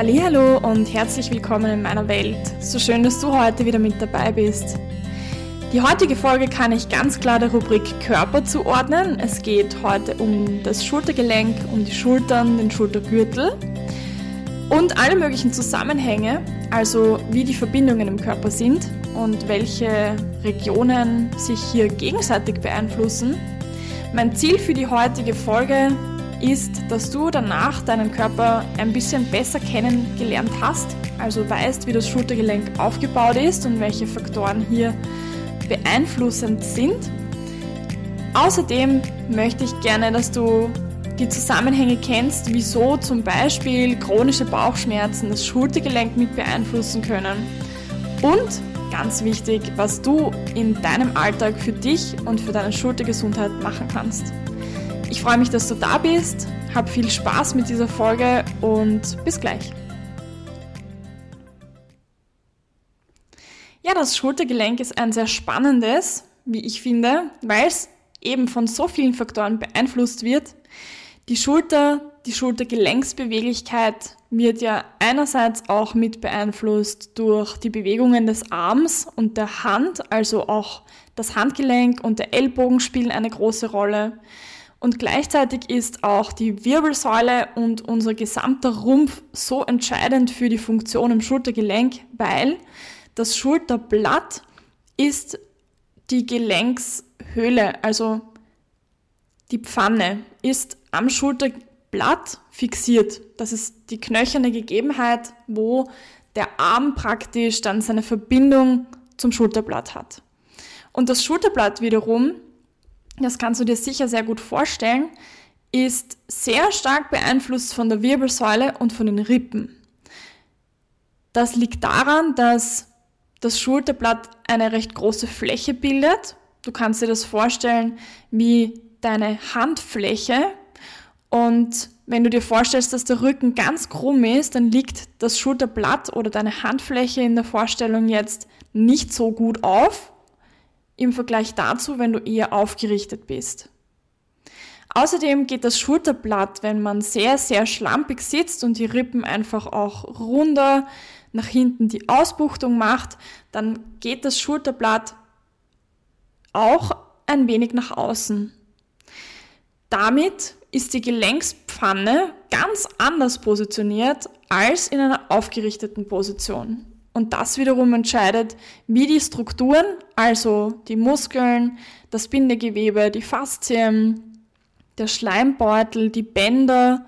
Hallo und herzlich willkommen in meiner Welt. So schön, dass du heute wieder mit dabei bist. Die heutige Folge kann ich ganz klar der Rubrik Körper zuordnen. Es geht heute um das Schultergelenk, um die Schultern, den Schultergürtel und alle möglichen Zusammenhänge, also wie die Verbindungen im Körper sind und welche Regionen sich hier gegenseitig beeinflussen. Mein Ziel für die heutige Folge ist, dass du danach deinen Körper ein bisschen besser kennengelernt hast, also weißt, wie das Schultergelenk aufgebaut ist und welche Faktoren hier beeinflussend sind. Außerdem möchte ich gerne, dass du die Zusammenhänge kennst, wieso zum Beispiel chronische Bauchschmerzen das Schultergelenk mit beeinflussen können. Und ganz wichtig, was du in deinem Alltag für dich und für deine Schultergesundheit machen kannst. Ich freue mich, dass du da bist, hab viel Spaß mit dieser Folge und bis gleich. Ja, das Schultergelenk ist ein sehr spannendes, wie ich finde, weil es eben von so vielen Faktoren beeinflusst wird. Die Schulter, die Schultergelenksbeweglichkeit wird ja einerseits auch mit beeinflusst durch die Bewegungen des Arms und der Hand, also auch das Handgelenk und der Ellbogen spielen eine große Rolle. Und gleichzeitig ist auch die Wirbelsäule und unser gesamter Rumpf so entscheidend für die Funktion im Schultergelenk, weil das Schulterblatt ist die Gelenkshöhle, also die Pfanne ist am Schulterblatt fixiert. Das ist die knöcherne Gegebenheit, wo der Arm praktisch dann seine Verbindung zum Schulterblatt hat. Und das Schulterblatt wiederum das kannst du dir sicher sehr gut vorstellen, ist sehr stark beeinflusst von der Wirbelsäule und von den Rippen. Das liegt daran, dass das Schulterblatt eine recht große Fläche bildet. Du kannst dir das vorstellen wie deine Handfläche. Und wenn du dir vorstellst, dass der Rücken ganz krumm ist, dann liegt das Schulterblatt oder deine Handfläche in der Vorstellung jetzt nicht so gut auf, im Vergleich dazu, wenn du eher aufgerichtet bist. Außerdem geht das Schulterblatt, wenn man sehr, sehr schlampig sitzt und die Rippen einfach auch runder nach hinten die Ausbuchtung macht, dann geht das Schulterblatt auch ein wenig nach außen. Damit ist die Gelenkspfanne ganz anders positioniert als in einer aufgerichteten Position. Und das wiederum entscheidet, wie die Strukturen, also die Muskeln, das Bindegewebe, die Faszien, der Schleimbeutel, die Bänder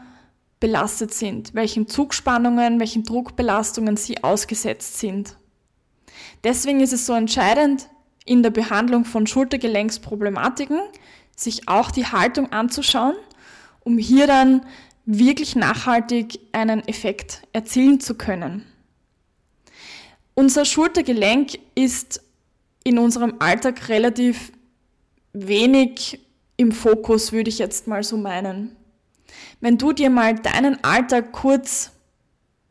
belastet sind, welchen Zugspannungen, welchen Druckbelastungen sie ausgesetzt sind. Deswegen ist es so entscheidend, in der Behandlung von Schultergelenksproblematiken sich auch die Haltung anzuschauen, um hier dann wirklich nachhaltig einen Effekt erzielen zu können. Unser Schultergelenk ist in unserem Alltag relativ wenig im Fokus, würde ich jetzt mal so meinen. Wenn du dir mal deinen Alltag kurz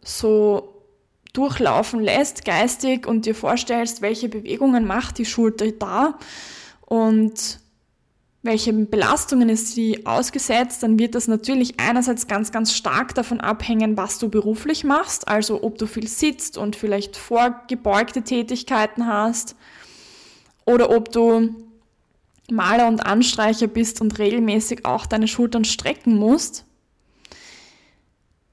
so durchlaufen lässt, geistig, und dir vorstellst, welche Bewegungen macht die Schulter da und welchen Belastungen ist sie ausgesetzt, dann wird das natürlich einerseits ganz, ganz stark davon abhängen, was du beruflich machst, also ob du viel sitzt und vielleicht vorgebeugte Tätigkeiten hast oder ob du Maler und Anstreicher bist und regelmäßig auch deine Schultern strecken musst.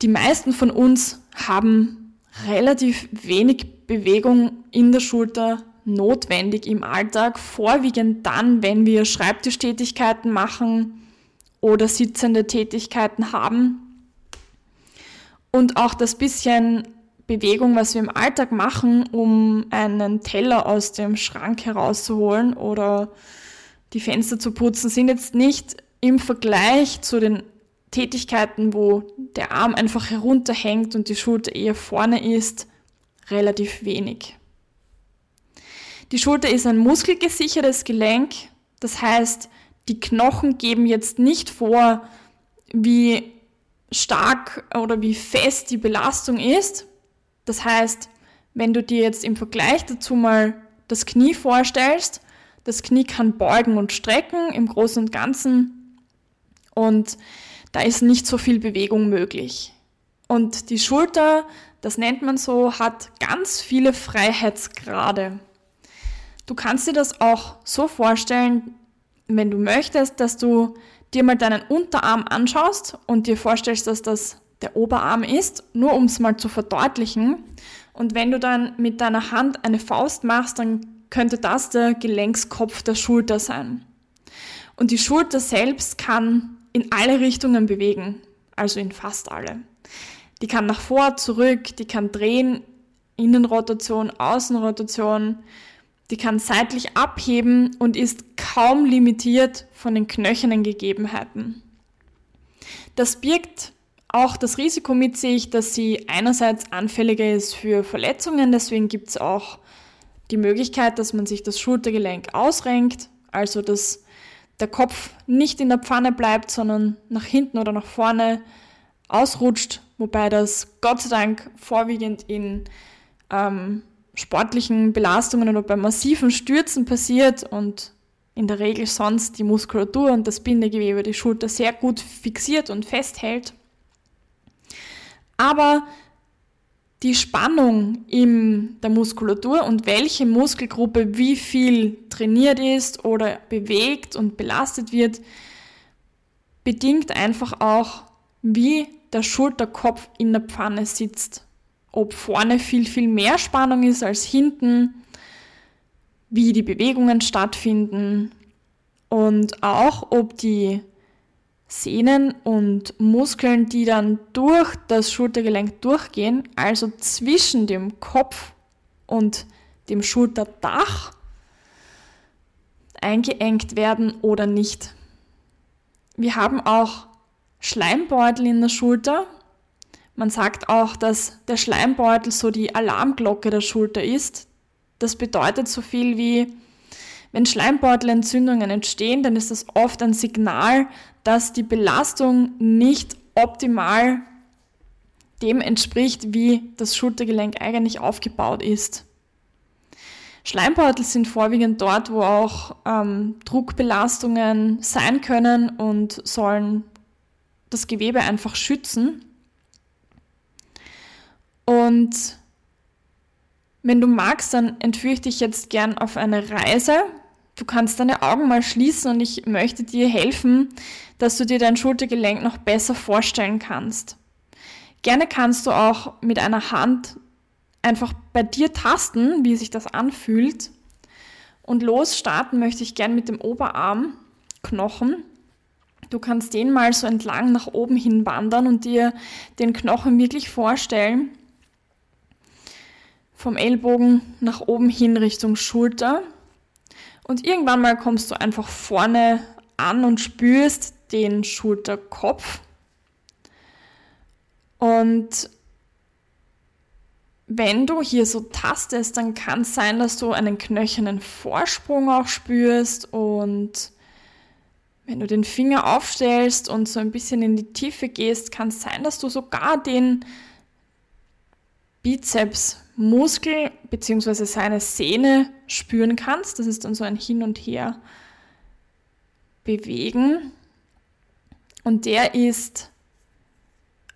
Die meisten von uns haben relativ wenig Bewegung in der Schulter notwendig im Alltag, vorwiegend dann, wenn wir Schreibtischtätigkeiten machen oder sitzende Tätigkeiten haben. Und auch das bisschen Bewegung, was wir im Alltag machen, um einen Teller aus dem Schrank herauszuholen oder die Fenster zu putzen, sind jetzt nicht im Vergleich zu den Tätigkeiten, wo der Arm einfach herunterhängt und die Schulter eher vorne ist, relativ wenig. Die Schulter ist ein muskelgesichertes Gelenk. Das heißt, die Knochen geben jetzt nicht vor, wie stark oder wie fest die Belastung ist. Das heißt, wenn du dir jetzt im Vergleich dazu mal das Knie vorstellst, das Knie kann beugen und strecken im Großen und Ganzen und da ist nicht so viel Bewegung möglich. Und die Schulter, das nennt man so, hat ganz viele Freiheitsgrade. Du kannst dir das auch so vorstellen, wenn du möchtest, dass du dir mal deinen Unterarm anschaust und dir vorstellst, dass das der Oberarm ist, nur um es mal zu verdeutlichen. Und wenn du dann mit deiner Hand eine Faust machst, dann könnte das der Gelenkskopf der Schulter sein. Und die Schulter selbst kann in alle Richtungen bewegen, also in fast alle. Die kann nach vor, zurück, die kann drehen, Innenrotation, Außenrotation, die kann seitlich abheben und ist kaum limitiert von den knöchernen Gegebenheiten. Das birgt auch das Risiko mit sich, dass sie einerseits anfälliger ist für Verletzungen, deswegen gibt es auch die Möglichkeit, dass man sich das Schultergelenk ausrenkt, also dass der Kopf nicht in der Pfanne bleibt, sondern nach hinten oder nach vorne ausrutscht, wobei das Gott sei Dank vorwiegend in ähm, sportlichen Belastungen oder bei massiven Stürzen passiert und in der Regel sonst die Muskulatur und das Bindegewebe die Schulter sehr gut fixiert und festhält. Aber die Spannung in der Muskulatur und welche Muskelgruppe wie viel trainiert ist oder bewegt und belastet wird, bedingt einfach auch, wie der Schulterkopf in der Pfanne sitzt. Ob vorne viel, viel mehr Spannung ist als hinten, wie die Bewegungen stattfinden und auch ob die Sehnen und Muskeln, die dann durch das Schultergelenk durchgehen, also zwischen dem Kopf und dem Schulterdach, eingeengt werden oder nicht. Wir haben auch Schleimbeutel in der Schulter. Man sagt auch, dass der Schleimbeutel so die Alarmglocke der Schulter ist. Das bedeutet so viel wie, wenn Schleimbeutelentzündungen entstehen, dann ist das oft ein Signal, dass die Belastung nicht optimal dem entspricht, wie das Schultergelenk eigentlich aufgebaut ist. Schleimbeutel sind vorwiegend dort, wo auch ähm, Druckbelastungen sein können und sollen das Gewebe einfach schützen. Und wenn du magst, dann entführe ich dich jetzt gern auf eine Reise Du kannst deine Augen mal schließen und ich möchte dir helfen, dass du dir dein Schultergelenk noch besser vorstellen kannst. Gerne kannst du auch mit einer Hand einfach bei dir tasten, wie sich das anfühlt. Und losstarten möchte ich gern mit dem Oberarmknochen. Du kannst den mal so entlang nach oben hin wandern und dir den Knochen wirklich vorstellen. Vom Ellbogen nach oben hin Richtung Schulter. Und irgendwann mal kommst du einfach vorne an und spürst den Schulterkopf. Und wenn du hier so tastest, dann kann es sein, dass du einen knöchernen Vorsprung auch spürst und wenn du den Finger aufstellst und so ein bisschen in die Tiefe gehst, kann es sein, dass du sogar den Bizepsmuskel bzw. seine Sehne spüren kannst. Das ist dann so ein Hin und Her bewegen. Und der ist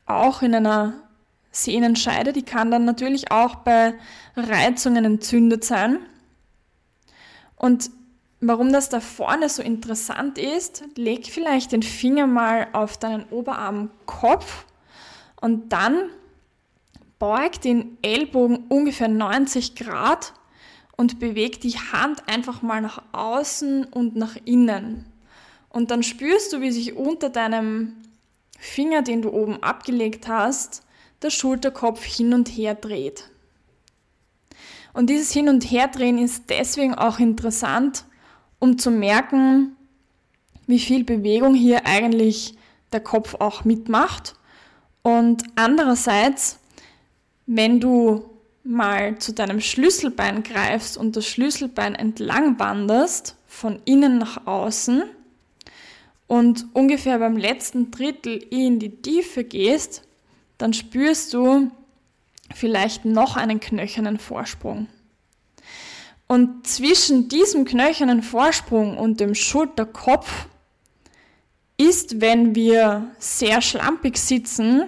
auch in einer Sehnenscheide. Die kann dann natürlich auch bei Reizungen entzündet sein. Und warum das da vorne so interessant ist, leg vielleicht den Finger mal auf deinen Oberarmkopf und dann beug den Ellbogen ungefähr 90 Grad und beweg die Hand einfach mal nach außen und nach innen. Und dann spürst du, wie sich unter deinem Finger, den du oben abgelegt hast, der Schulterkopf hin und her dreht. Und dieses Hin- und Herdrehen ist deswegen auch interessant, um zu merken, wie viel Bewegung hier eigentlich der Kopf auch mitmacht. Und andererseits wenn du mal zu deinem Schlüsselbein greifst und das Schlüsselbein entlang wanderst, von innen nach außen und ungefähr beim letzten Drittel in die Tiefe gehst, dann spürst du vielleicht noch einen knöchernen Vorsprung. Und zwischen diesem knöchernen Vorsprung und dem Schulterkopf ist, wenn wir sehr schlampig sitzen,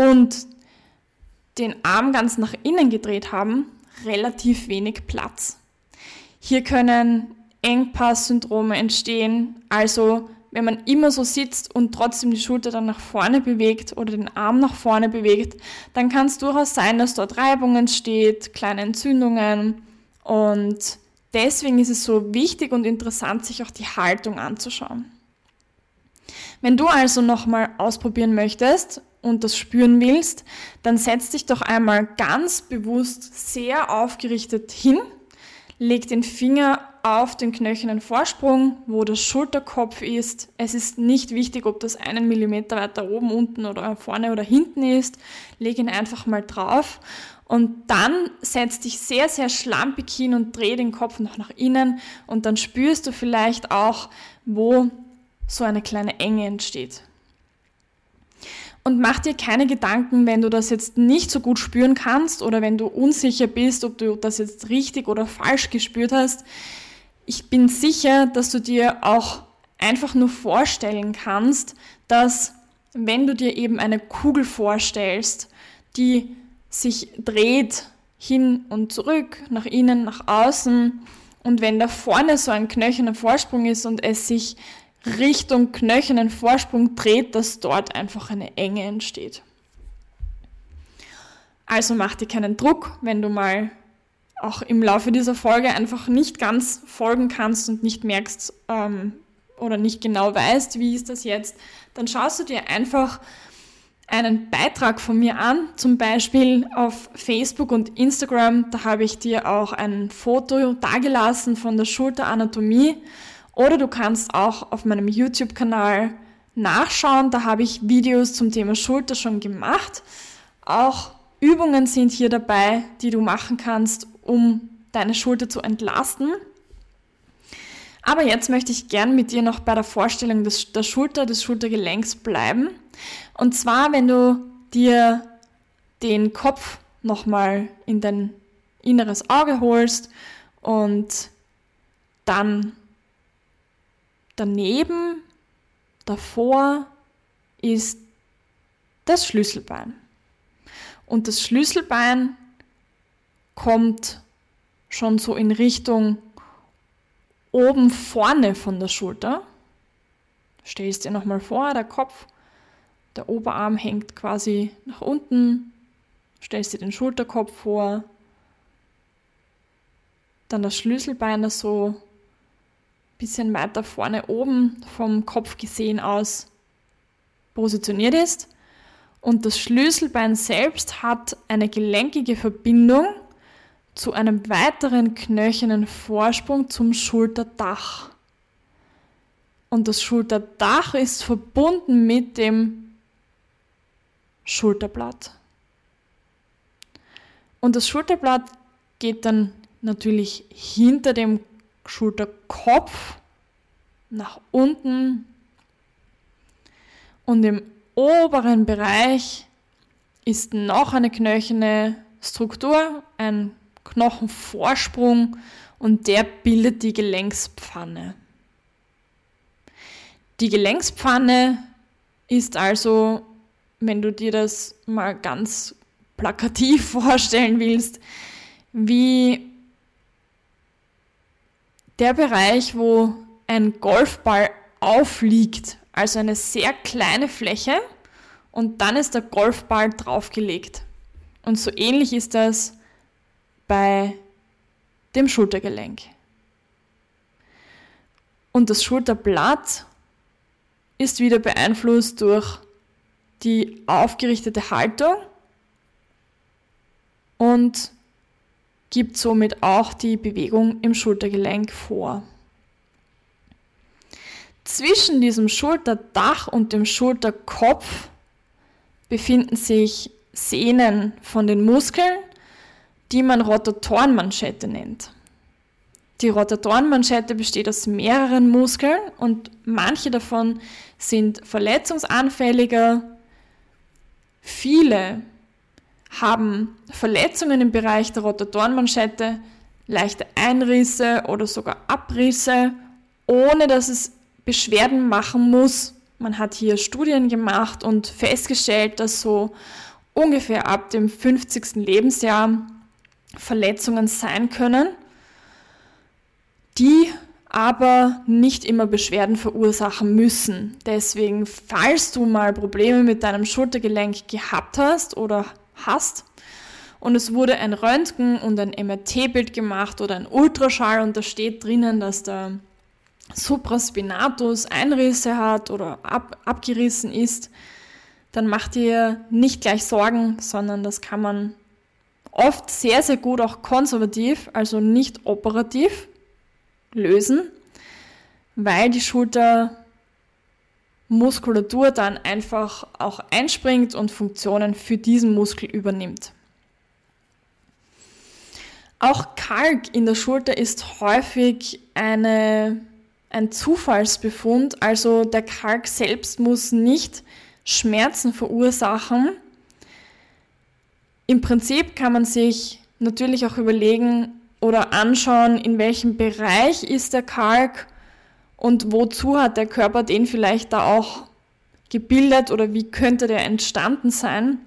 und den Arm ganz nach innen gedreht haben, relativ wenig Platz. Hier können Engpass-Syndrome entstehen, also wenn man immer so sitzt und trotzdem die Schulter dann nach vorne bewegt oder den Arm nach vorne bewegt, dann kann es durchaus sein, dass dort Reibung entsteht, kleine Entzündungen und deswegen ist es so wichtig und interessant, sich auch die Haltung anzuschauen. Wenn du also nochmal ausprobieren möchtest und das spüren willst, dann setz dich doch einmal ganz bewusst sehr aufgerichtet hin, leg den Finger auf den knöchernen Vorsprung, wo der Schulterkopf ist. Es ist nicht wichtig, ob das einen Millimeter weiter oben, unten oder vorne oder hinten ist. Leg ihn einfach mal drauf und dann setz dich sehr, sehr schlampig hin und dreh den Kopf noch nach innen und dann spürst du vielleicht auch, wo so eine kleine Enge entsteht. Und mach dir keine Gedanken, wenn du das jetzt nicht so gut spüren kannst oder wenn du unsicher bist, ob du das jetzt richtig oder falsch gespürt hast. Ich bin sicher, dass du dir auch einfach nur vorstellen kannst, dass wenn du dir eben eine Kugel vorstellst, die sich dreht hin und zurück, nach innen, nach außen, und wenn da vorne so ein knöcherner Vorsprung ist und es sich Richtung knöchernen Vorsprung dreht, dass dort einfach eine Enge entsteht. Also mach dir keinen Druck, wenn du mal auch im Laufe dieser Folge einfach nicht ganz folgen kannst und nicht merkst ähm, oder nicht genau weißt, wie ist das jetzt, dann schaust du dir einfach einen Beitrag von mir an, zum Beispiel auf Facebook und Instagram. Da habe ich dir auch ein Foto dagelassen von der Schulteranatomie oder du kannst auch auf meinem YouTube-Kanal nachschauen. Da habe ich Videos zum Thema Schulter schon gemacht. Auch Übungen sind hier dabei, die du machen kannst, um deine Schulter zu entlasten. Aber jetzt möchte ich gern mit dir noch bei der Vorstellung des, der Schulter, des Schultergelenks bleiben. Und zwar, wenn du dir den Kopf nochmal in dein inneres Auge holst und dann Daneben, davor ist das Schlüsselbein. Und das Schlüsselbein kommt schon so in Richtung oben vorne von der Schulter. Stellst dir nochmal vor, der Kopf, der Oberarm hängt quasi nach unten. Stellst dir den Schulterkopf vor. Dann das Schlüsselbein, das so bisschen weiter vorne oben vom Kopf gesehen aus positioniert ist. Und das Schlüsselbein selbst hat eine gelenkige Verbindung zu einem weiteren knöchernen Vorsprung zum Schulterdach. Und das Schulterdach ist verbunden mit dem Schulterblatt. Und das Schulterblatt geht dann natürlich hinter dem Schulterkopf nach unten und im oberen Bereich ist noch eine knöcherne Struktur, ein Knochenvorsprung und der bildet die Gelenkspfanne. Die Gelenkspfanne ist also, wenn du dir das mal ganz plakativ vorstellen willst, wie der Bereich, wo ein Golfball aufliegt, also eine sehr kleine Fläche und dann ist der Golfball draufgelegt. Und so ähnlich ist das bei dem Schultergelenk. Und das Schulterblatt ist wieder beeinflusst durch die aufgerichtete Haltung und gibt somit auch die Bewegung im Schultergelenk vor. Zwischen diesem Schulterdach und dem Schulterkopf befinden sich Sehnen von den Muskeln, die man Rotatorenmanschette nennt. Die Rotatorenmanschette besteht aus mehreren Muskeln und manche davon sind verletzungsanfälliger. Viele haben Verletzungen im Bereich der Rotatorenmanschette, leichte Einrisse oder sogar Abrisse, ohne dass es Beschwerden machen muss. Man hat hier Studien gemacht und festgestellt, dass so ungefähr ab dem 50. Lebensjahr Verletzungen sein können, die aber nicht immer Beschwerden verursachen müssen. Deswegen, falls du mal Probleme mit deinem Schultergelenk gehabt hast oder hast. Und es wurde ein Röntgen und ein MRT-Bild gemacht oder ein Ultraschall und da steht drinnen, dass der Supraspinatus Einrisse hat oder ab, abgerissen ist, dann mach dir nicht gleich Sorgen, sondern das kann man oft sehr, sehr gut auch konservativ, also nicht operativ lösen, weil die Schultermuskulatur dann einfach auch einspringt und Funktionen für diesen Muskel übernimmt. Auch Kalk in der Schulter ist häufig eine, ein Zufallsbefund, also der Kalk selbst muss nicht Schmerzen verursachen. Im Prinzip kann man sich natürlich auch überlegen oder anschauen, in welchem Bereich ist der Kalk und wozu hat der Körper den vielleicht da auch gebildet oder wie könnte der entstanden sein.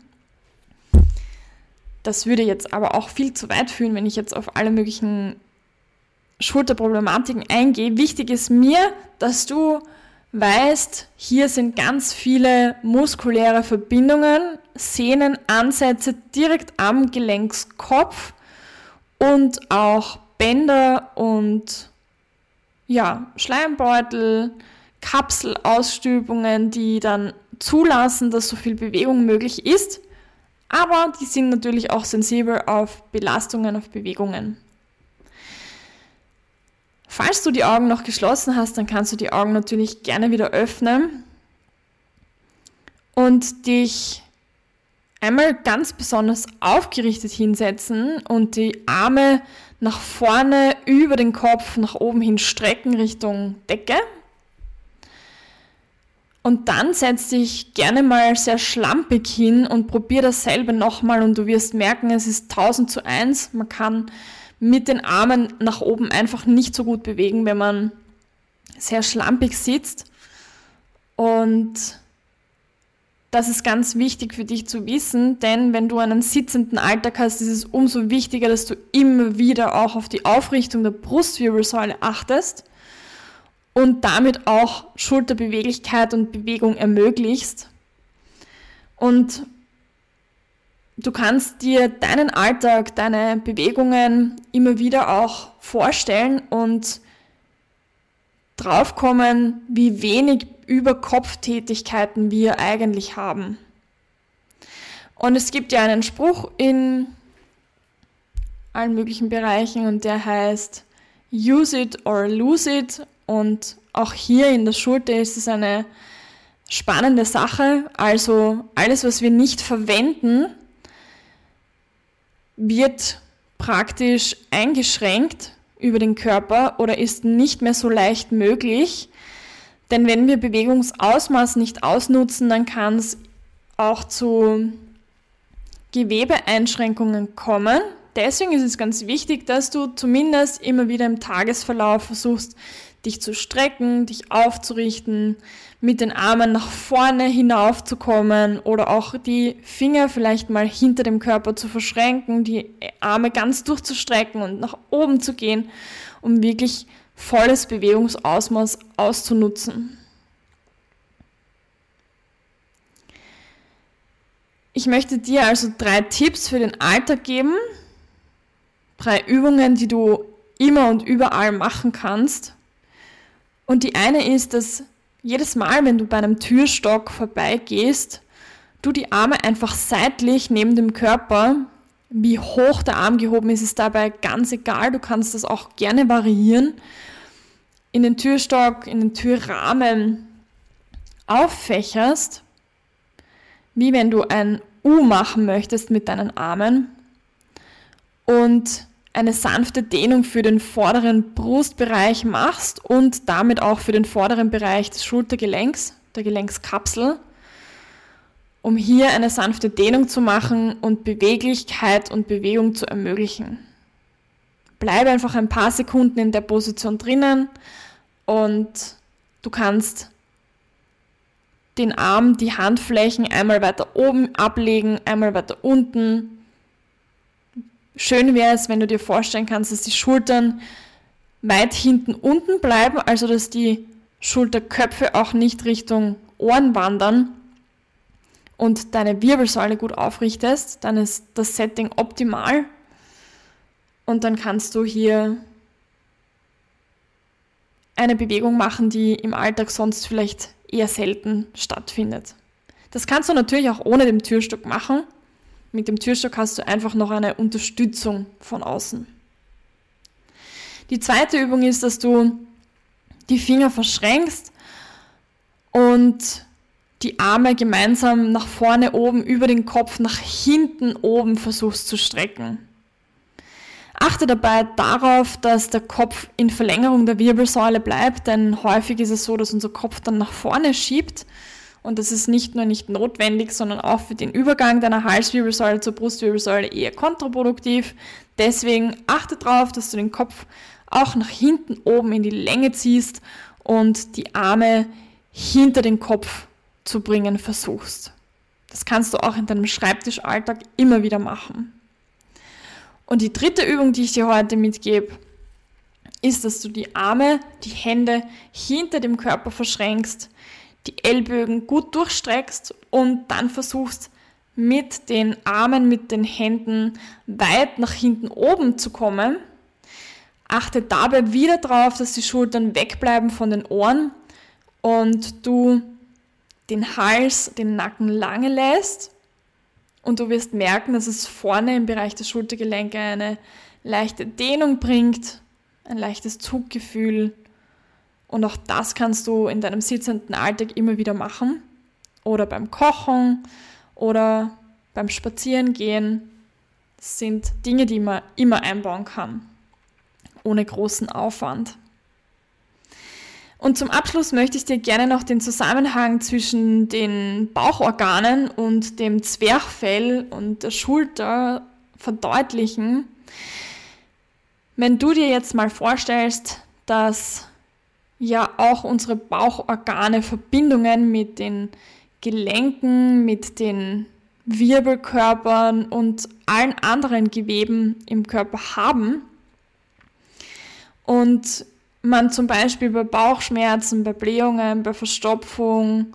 Das würde jetzt aber auch viel zu weit führen, wenn ich jetzt auf alle möglichen Schulterproblematiken eingehe. Wichtig ist mir, dass du weißt, hier sind ganz viele muskuläre Verbindungen, Sehnenansätze direkt am Gelenkskopf und auch Bänder und ja, Schleimbeutel, Kapselausstülpungen, die dann zulassen, dass so viel Bewegung möglich ist. Aber die sind natürlich auch sensibel auf Belastungen, auf Bewegungen. Falls du die Augen noch geschlossen hast, dann kannst du die Augen natürlich gerne wieder öffnen und dich einmal ganz besonders aufgerichtet hinsetzen und die Arme nach vorne über den Kopf nach oben hin strecken Richtung Decke. Und dann setz dich gerne mal sehr schlampig hin und probier dasselbe nochmal und du wirst merken, es ist 1000 zu 1. Man kann mit den Armen nach oben einfach nicht so gut bewegen, wenn man sehr schlampig sitzt. Und das ist ganz wichtig für dich zu wissen, denn wenn du einen sitzenden Alltag hast, ist es umso wichtiger, dass du immer wieder auch auf die Aufrichtung der Brustwirbelsäule achtest und damit auch Schulterbeweglichkeit und Bewegung ermöglichst. Und du kannst dir deinen Alltag, deine Bewegungen immer wieder auch vorstellen und draufkommen, wie wenig Überkopftätigkeiten wir eigentlich haben. Und es gibt ja einen Spruch in allen möglichen Bereichen und der heißt Use it or lose it. Und auch hier in der Schulter ist es eine spannende Sache. Also alles, was wir nicht verwenden, wird praktisch eingeschränkt über den Körper oder ist nicht mehr so leicht möglich. Denn wenn wir Bewegungsausmaß nicht ausnutzen, dann kann es auch zu Gewebeeinschränkungen kommen. Deswegen ist es ganz wichtig, dass du zumindest immer wieder im Tagesverlauf versuchst, dich zu strecken, dich aufzurichten, mit den Armen nach vorne hinaufzukommen oder auch die Finger vielleicht mal hinter dem Körper zu verschränken, die Arme ganz durchzustrecken und nach oben zu gehen, um wirklich volles Bewegungsausmaß auszunutzen. Ich möchte dir also drei Tipps für den Alltag geben, drei Übungen, die du immer und überall machen kannst. Und die eine ist, dass jedes Mal, wenn du bei einem Türstock vorbeigehst, du die Arme einfach seitlich neben dem Körper, wie hoch der Arm gehoben ist, ist dabei ganz egal. Du kannst das auch gerne variieren. In den Türstock, in den Türrahmen auffächerst, wie wenn du ein U machen möchtest mit deinen Armen und eine sanfte Dehnung für den vorderen Brustbereich machst und damit auch für den vorderen Bereich des Schultergelenks, der Gelenkskapsel, um hier eine sanfte Dehnung zu machen und Beweglichkeit und Bewegung zu ermöglichen. Bleibe einfach ein paar Sekunden in der Position drinnen und du kannst den Arm, die Handflächen einmal weiter oben ablegen, einmal weiter unten. Schön wäre es, wenn du dir vorstellen kannst, dass die Schultern weit hinten unten bleiben, also dass die Schulterköpfe auch nicht Richtung Ohren wandern und deine Wirbelsäule gut aufrichtest, dann ist das Setting optimal und dann kannst du hier eine Bewegung machen, die im Alltag sonst vielleicht eher selten stattfindet. Das kannst du natürlich auch ohne den Türstock machen. Mit dem Türstock hast du einfach noch eine Unterstützung von außen. Die zweite Übung ist, dass du die Finger verschränkst und die Arme gemeinsam nach vorne oben über den Kopf nach hinten oben versuchst zu strecken. Achte dabei darauf, dass der Kopf in Verlängerung der Wirbelsäule bleibt, denn häufig ist es so, dass unser Kopf dann nach vorne schiebt und das ist nicht nur nicht notwendig, sondern auch für den Übergang deiner Halswirbelsäule zur Brustwirbelsäule eher kontraproduktiv. Deswegen achte darauf, dass du den Kopf auch nach hinten oben in die Länge ziehst und die Arme hinter den Kopf zu bringen versuchst. Das kannst du auch in deinem Schreibtischalltag immer wieder machen. Und die dritte Übung, die ich dir heute mitgebe, ist, dass du die Arme, die Hände hinter dem Körper verschränkst, die Ellbögen gut durchstreckst und dann versuchst mit den Armen, mit den Händen weit nach hinten oben zu kommen. Achte dabei wieder darauf, dass die Schultern wegbleiben von den Ohren und du den Hals, den Nacken lange lässt und du wirst merken, dass es vorne im Bereich der Schultergelenke eine leichte Dehnung bringt, ein leichtes Zuggefühl. Und auch das kannst du in deinem sitzenden Alltag immer wieder machen. Oder beim Kochen oder beim Spazierengehen. Das sind Dinge, die man immer einbauen kann, ohne großen Aufwand. Und zum Abschluss möchte ich dir gerne noch den Zusammenhang zwischen den Bauchorganen und dem Zwerchfell und der Schulter verdeutlichen. Wenn du dir jetzt mal vorstellst, dass ja auch unsere Bauchorgane Verbindungen mit den Gelenken, mit den Wirbelkörpern und allen anderen Geweben im Körper haben und man zum Beispiel bei Bauchschmerzen, bei Blähungen, bei Verstopfung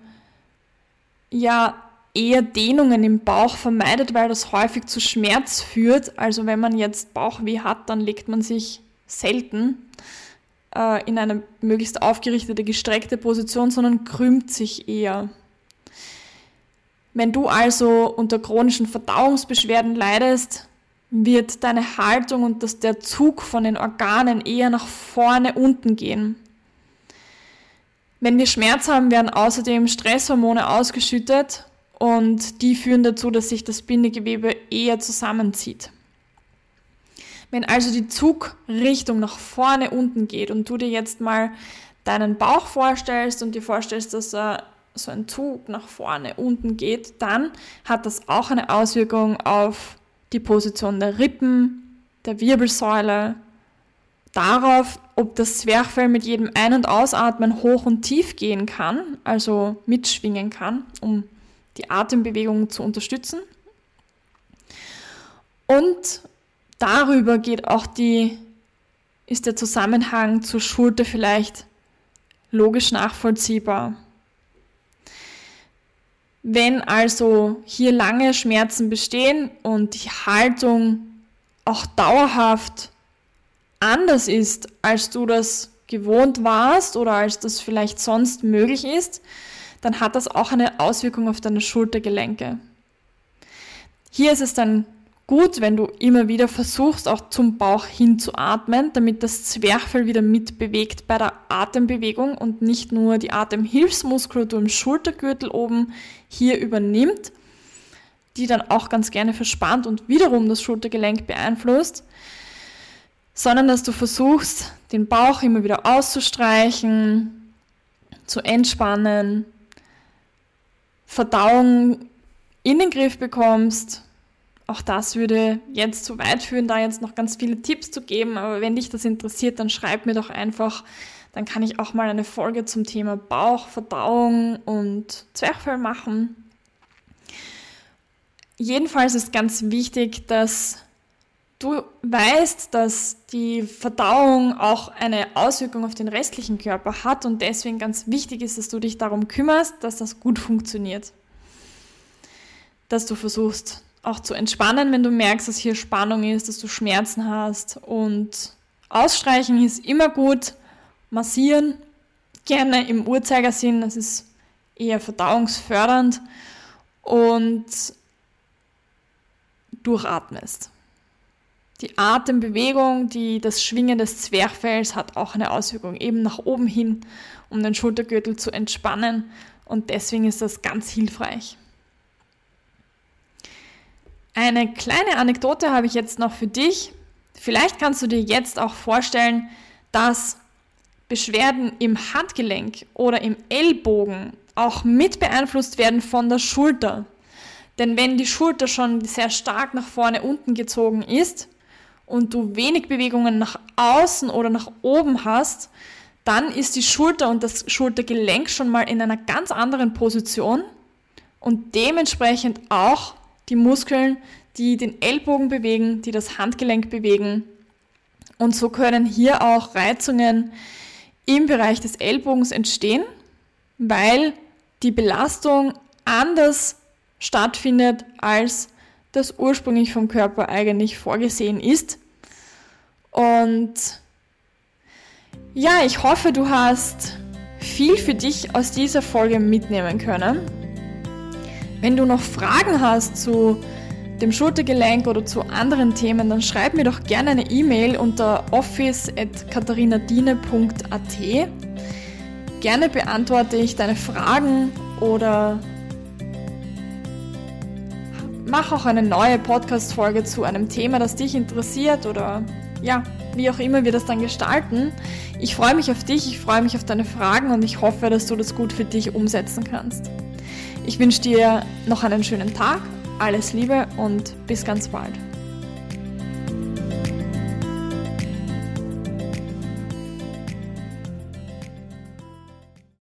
ja eher Dehnungen im Bauch vermeidet, weil das häufig zu Schmerz führt. Also wenn man jetzt Bauchweh hat, dann legt man sich selten äh, in eine möglichst aufgerichtete, gestreckte Position, sondern krümmt sich eher. Wenn du also unter chronischen Verdauungsbeschwerden leidest, wird deine Haltung und dass der Zug von den Organen eher nach vorne unten gehen. Wenn wir Schmerz haben, werden außerdem Stresshormone ausgeschüttet und die führen dazu, dass sich das Bindegewebe eher zusammenzieht. Wenn also die Zugrichtung nach vorne unten geht und du dir jetzt mal deinen Bauch vorstellst und dir vorstellst, dass er so ein Zug nach vorne unten geht, dann hat das auch eine Auswirkung auf die Position der Rippen, der Wirbelsäule, darauf, ob das Zwerchfell mit jedem Ein- und Ausatmen hoch und tief gehen kann, also mitschwingen kann, um die Atembewegung zu unterstützen. Und darüber geht auch die, ist der Zusammenhang zur Schulter vielleicht logisch nachvollziehbar. Wenn also hier lange Schmerzen bestehen und die Haltung auch dauerhaft anders ist, als du das gewohnt warst oder als das vielleicht sonst möglich ist, dann hat das auch eine Auswirkung auf deine Schultergelenke. Hier ist es dann gut, wenn du immer wieder versuchst, auch zum Bauch hinzuatmen, damit das Zwerchfell wieder mitbewegt bei der Atembewegung und nicht nur die Atemhilfsmuskulatur im Schultergürtel oben hier übernimmt, die dann auch ganz gerne verspannt und wiederum das Schultergelenk beeinflusst, sondern dass du versuchst, den Bauch immer wieder auszustreichen, zu entspannen, Verdauung in den Griff bekommst, auch das würde jetzt zu weit führen, da jetzt noch ganz viele Tipps zu geben, aber wenn dich das interessiert, dann schreib mir doch einfach. dann kann ich auch mal eine Folge zum Thema Bauch, Verdauung und Zwerchfell machen. Jedenfalls ist ganz wichtig, dass du weißt, dass die Verdauung auch eine Auswirkung auf den restlichen Körper hat und deswegen ganz wichtig ist, dass du dich darum kümmerst, dass das gut funktioniert. Dass du versuchst auch zu entspannen, wenn du merkst, dass hier Spannung ist, dass du Schmerzen hast und ausstreichen ist immer gut. Massieren gerne im Uhrzeigersinn, das ist eher verdauungsfördernd und durchatmest. Die Atembewegung, die, das Schwingen des Zwerchfells hat auch eine Auswirkung, eben nach oben hin, um den Schultergürtel zu entspannen. Und deswegen ist das ganz hilfreich. Eine kleine Anekdote habe ich jetzt noch für dich. Vielleicht kannst du dir jetzt auch vorstellen, dass Beschwerden im Handgelenk oder im Ellbogen auch mit beeinflusst werden von der Schulter. Denn wenn die Schulter schon sehr stark nach vorne unten gezogen ist und du wenig Bewegungen nach außen oder nach oben hast, dann ist die Schulter und das Schultergelenk schon mal in einer ganz anderen Position und dementsprechend auch die Muskeln, die den Ellbogen bewegen, die das Handgelenk bewegen. Und so können hier auch Reizungen im Bereich des Ellbogens entstehen, weil die Belastung anders stattfindet, als das ursprünglich vom Körper eigentlich vorgesehen ist. Und ja, ich hoffe, du hast viel für dich aus dieser Folge mitnehmen können. Wenn du noch Fragen hast zu dem Schultergelenk oder zu anderen Themen, dann schreib mir doch gerne eine E-Mail unter office.katharinadine.at. Gerne beantworte ich deine Fragen oder mach auch eine neue Podcast-Folge zu einem Thema, das dich interessiert oder ja, wie auch immer wir das dann gestalten. Ich freue mich auf dich, ich freue mich auf deine Fragen und ich hoffe, dass du das gut für dich umsetzen kannst. Ich wünsche dir noch einen schönen Tag alles Liebe und bis ganz bald.